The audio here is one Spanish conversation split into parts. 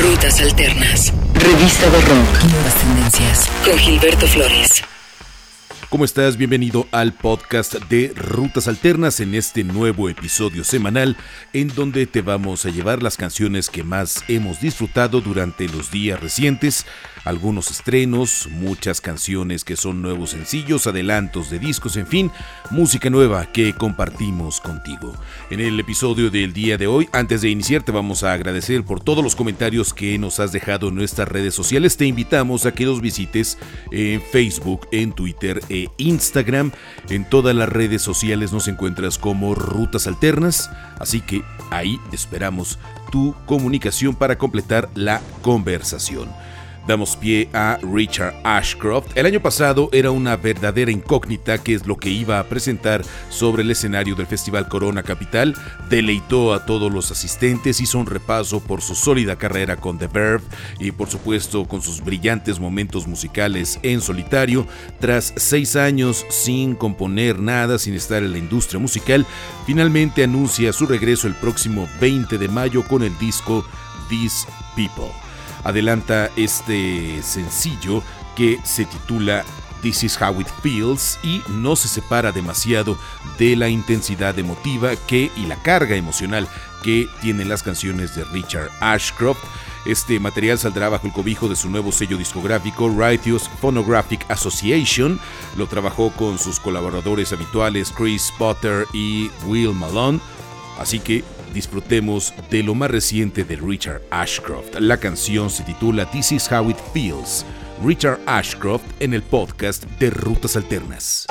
Rutas Alternas. Revista de Rock. Nuevas tendencias. Con Gilberto Flores. ¿Cómo estás? Bienvenido al podcast de Rutas Alternas en este nuevo episodio semanal en donde te vamos a llevar las canciones que más hemos disfrutado durante los días recientes, algunos estrenos, muchas canciones que son nuevos sencillos, adelantos de discos, en fin, música nueva que compartimos contigo. En el episodio del día de hoy, antes de iniciar, te vamos a agradecer por todos los comentarios que nos has dejado en nuestras redes sociales. Te invitamos a que nos visites en Facebook, en Twitter, Instagram. En todas las redes sociales nos encuentras como Rutas Alternas, así que ahí esperamos tu comunicación para completar la conversación damos pie a Richard Ashcroft. El año pasado era una verdadera incógnita qué es lo que iba a presentar sobre el escenario del Festival Corona Capital. Deleitó a todos los asistentes, hizo un repaso por su sólida carrera con The Verve y por supuesto con sus brillantes momentos musicales en solitario. Tras seis años sin componer nada, sin estar en la industria musical, finalmente anuncia su regreso el próximo 20 de mayo con el disco These People adelanta este sencillo que se titula This is How It Feels y no se separa demasiado de la intensidad emotiva que y la carga emocional que tienen las canciones de Richard Ashcroft. Este material saldrá bajo el cobijo de su nuevo sello discográfico Righteous Phonographic Association. Lo trabajó con sus colaboradores habituales Chris Potter y Will Malone. Así que disfrutemos de lo más reciente de Richard Ashcroft. La canción se titula This is How It Feels. Richard Ashcroft en el podcast de Rutas Alternas.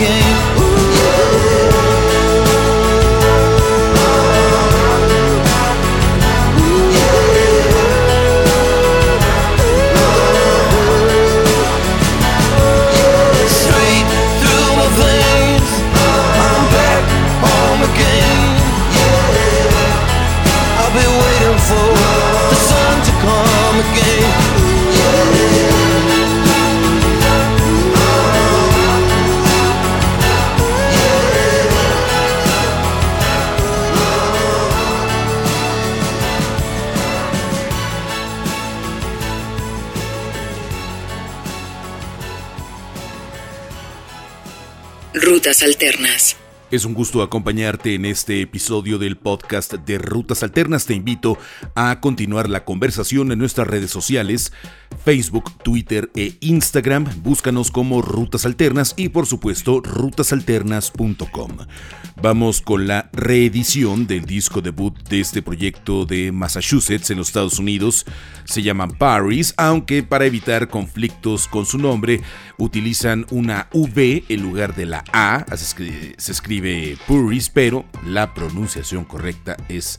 game. Ooh. Alternas. Es un gusto acompañarte en este episodio del podcast de Rutas Alternas. Te invito a continuar la conversación en nuestras redes sociales, Facebook, Twitter e Instagram. Búscanos como Rutas Alternas y por supuesto rutasalternas.com. Vamos con la reedición del disco debut de este proyecto de Massachusetts en los Estados Unidos. Se llaman Paris, aunque para evitar conflictos con su nombre utilizan una V en lugar de la A, así que se escribe Puris, pero la pronunciación correcta es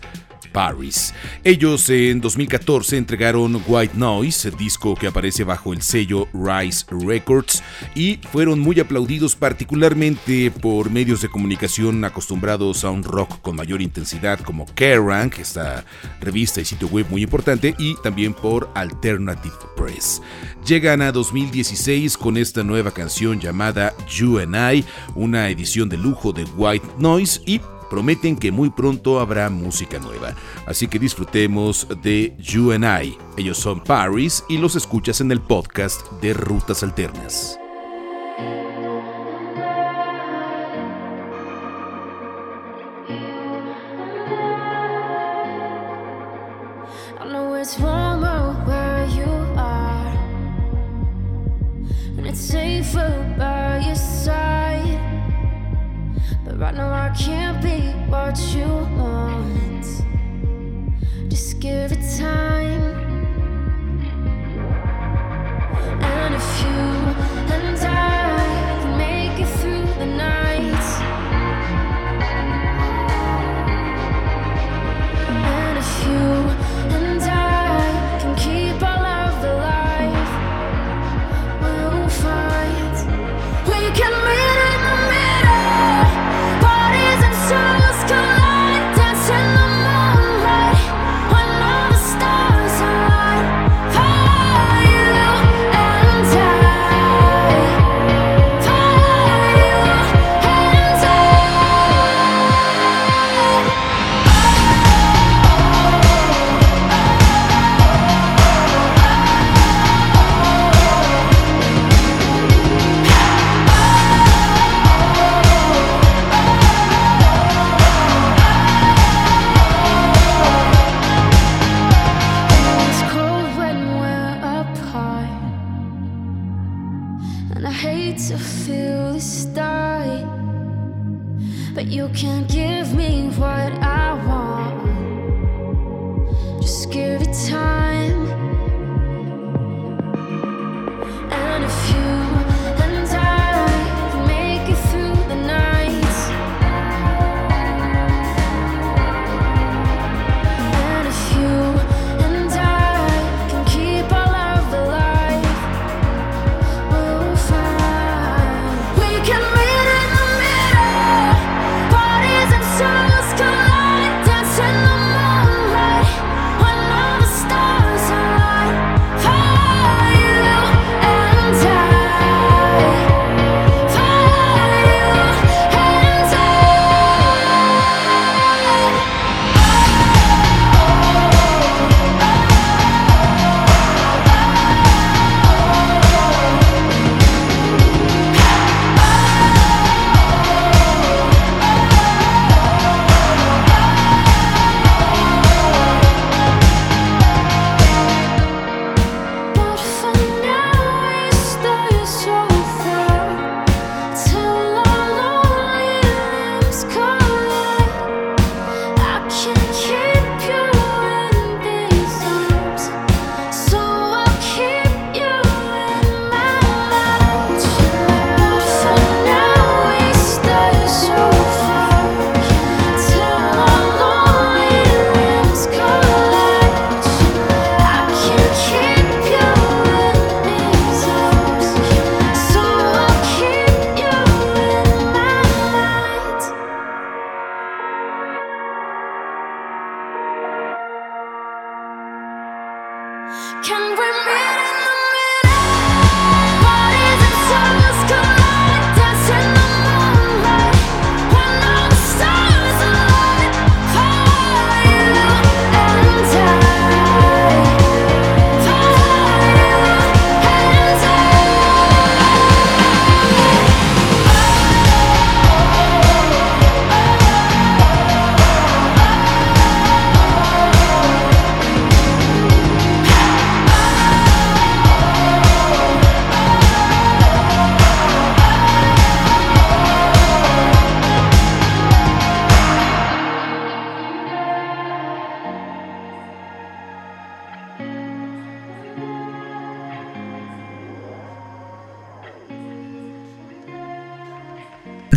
Paris. Ellos en 2014 entregaron White Noise, disco que aparece bajo el sello Rise Records, y fueron muy aplaudidos particularmente por medios de comunicación acostumbrados a un rock con mayor intensidad como Kerrang, esta revista y sitio web muy importante, y también por Alternative Press. Llegan a 2016 con esta nueva canción llamada You and I, una edición de lujo de White Noise y prometen que muy pronto habrá música nueva. Así que disfrutemos de You and I. Ellos son Paris y los escuchas en el podcast de Rutas Alternas. Right now I can't be what you want. Just give it time. And if you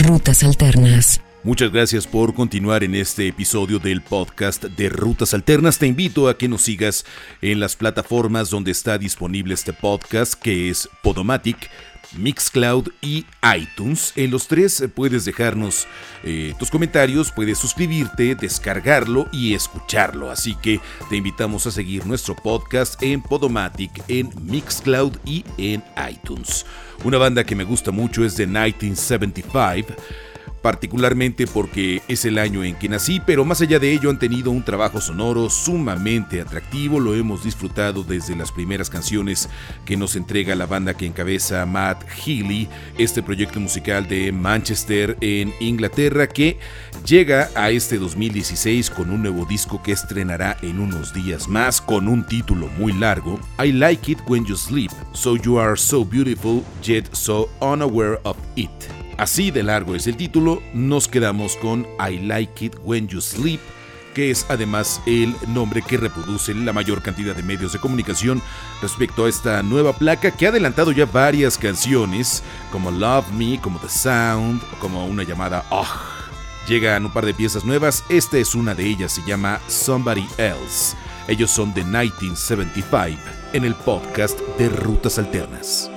Rutas Alternas. Muchas gracias por continuar en este episodio del podcast de Rutas Alternas. Te invito a que nos sigas en las plataformas donde está disponible este podcast, que es Podomatic, Mixcloud y iTunes. En los tres puedes dejarnos eh, tus comentarios, puedes suscribirte, descargarlo y escucharlo. Así que te invitamos a seguir nuestro podcast en Podomatic, en Mixcloud y en iTunes. Una banda que me gusta mucho es de 1975 particularmente porque es el año en que nací, pero más allá de ello han tenido un trabajo sonoro sumamente atractivo, lo hemos disfrutado desde las primeras canciones que nos entrega la banda que encabeza Matt Healy, este proyecto musical de Manchester en Inglaterra que llega a este 2016 con un nuevo disco que estrenará en unos días más con un título muy largo, I Like It When You Sleep, So You Are So Beautiful Yet So Unaware of It. Así de largo es el título, nos quedamos con I Like It When You Sleep, que es además el nombre que reproduce la mayor cantidad de medios de comunicación respecto a esta nueva placa que ha adelantado ya varias canciones, como Love Me, como The Sound, como una llamada Oh. Llegan un par de piezas nuevas, esta es una de ellas, se llama Somebody Else. Ellos son de 1975 en el podcast de Rutas Alternas.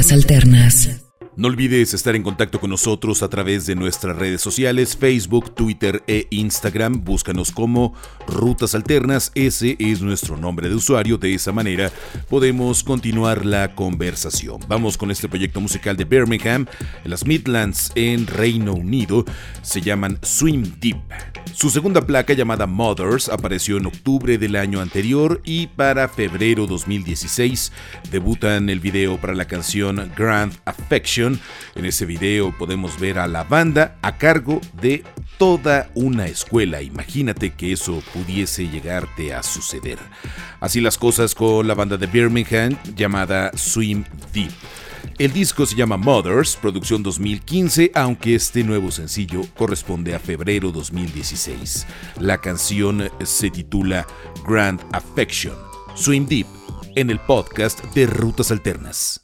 Alternas. No olvides estar en contacto con nosotros a través de nuestras redes sociales, Facebook, Twitter e Instagram. Búscanos como Rutas Alternas. Ese es nuestro nombre de usuario. De esa manera podemos continuar la conversación. Vamos con este proyecto musical de Birmingham, en las Midlands, en Reino Unido. Se llaman Swim Deep. Su segunda placa llamada Mothers apareció en octubre del año anterior y para febrero 2016 debutan el video para la canción Grand Affection en ese video podemos ver a la banda a cargo de toda una escuela. Imagínate que eso pudiese llegarte a suceder. Así las cosas con la banda de Birmingham llamada Swim Deep. El disco se llama Mothers, producción 2015, aunque este nuevo sencillo corresponde a febrero 2016. La canción se titula Grand Affection. Swim Deep en el podcast de Rutas Alternas.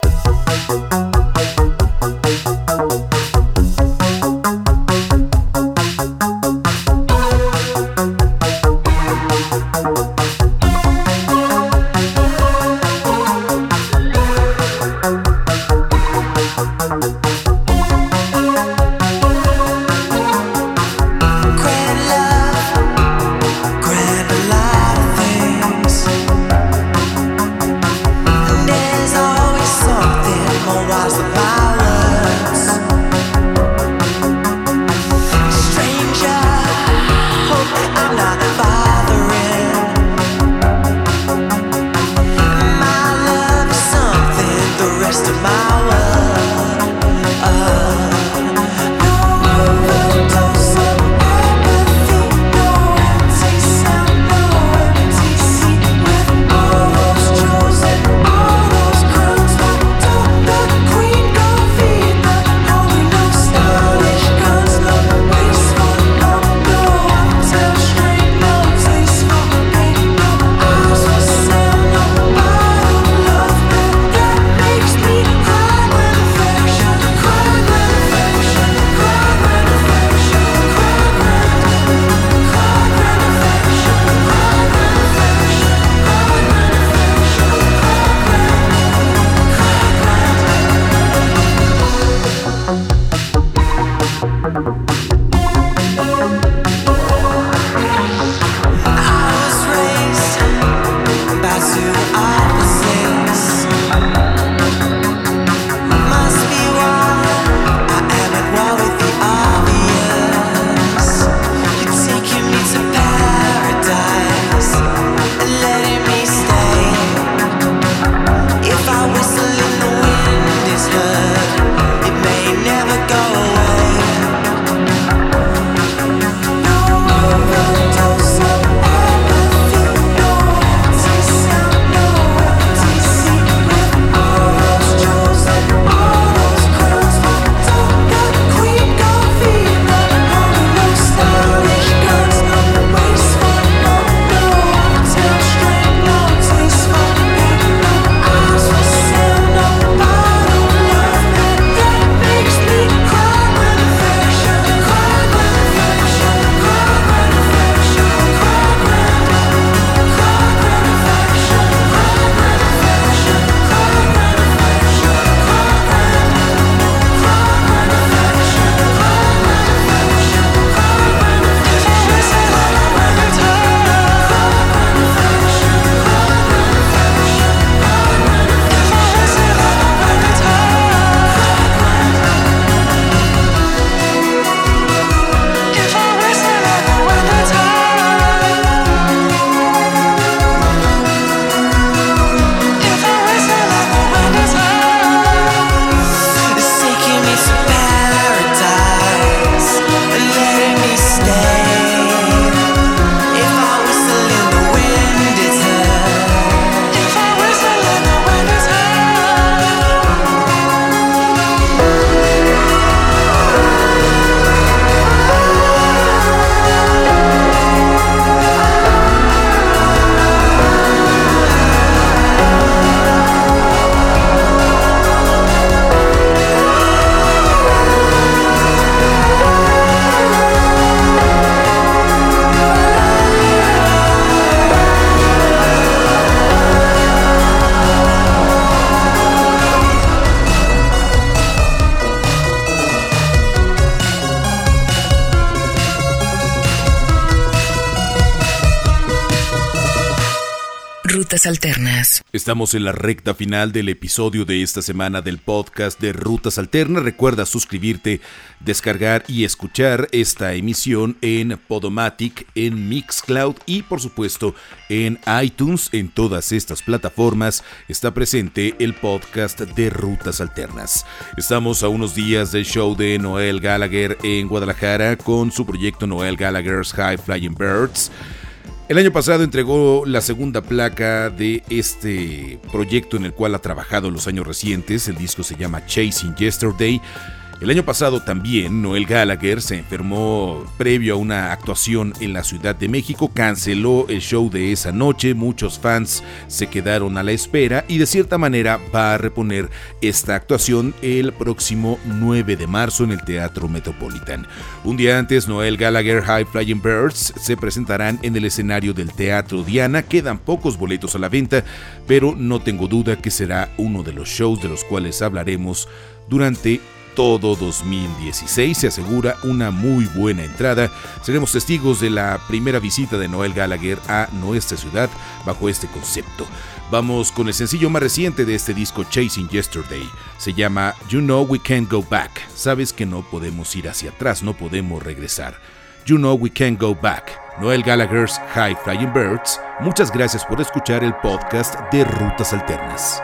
Alternas. Estamos en la recta final del episodio de esta semana del podcast de Rutas Alternas. Recuerda suscribirte, descargar y escuchar esta emisión en Podomatic, en Mixcloud y por supuesto en iTunes. En todas estas plataformas está presente el podcast de Rutas Alternas. Estamos a unos días del show de Noel Gallagher en Guadalajara con su proyecto Noel Gallagher's High Flying Birds. El año pasado entregó la segunda placa de este proyecto en el cual ha trabajado en los años recientes. El disco se llama Chasing Yesterday. El año pasado también Noel Gallagher se enfermó previo a una actuación en la Ciudad de México, canceló el show de esa noche, muchos fans se quedaron a la espera y de cierta manera va a reponer esta actuación el próximo 9 de marzo en el Teatro Metropolitan. Un día antes, Noel Gallagher High Flying Birds se presentarán en el escenario del Teatro Diana, quedan pocos boletos a la venta, pero no tengo duda que será uno de los shows de los cuales hablaremos durante todo 2016 se asegura una muy buena entrada. Seremos testigos de la primera visita de Noel Gallagher a nuestra ciudad bajo este concepto. Vamos con el sencillo más reciente de este disco Chasing Yesterday. Se llama You Know We Can't Go Back. Sabes que no podemos ir hacia atrás, no podemos regresar. You Know We Can't Go Back. Noel Gallagher's High Flying Birds. Muchas gracias por escuchar el podcast de Rutas Alternas.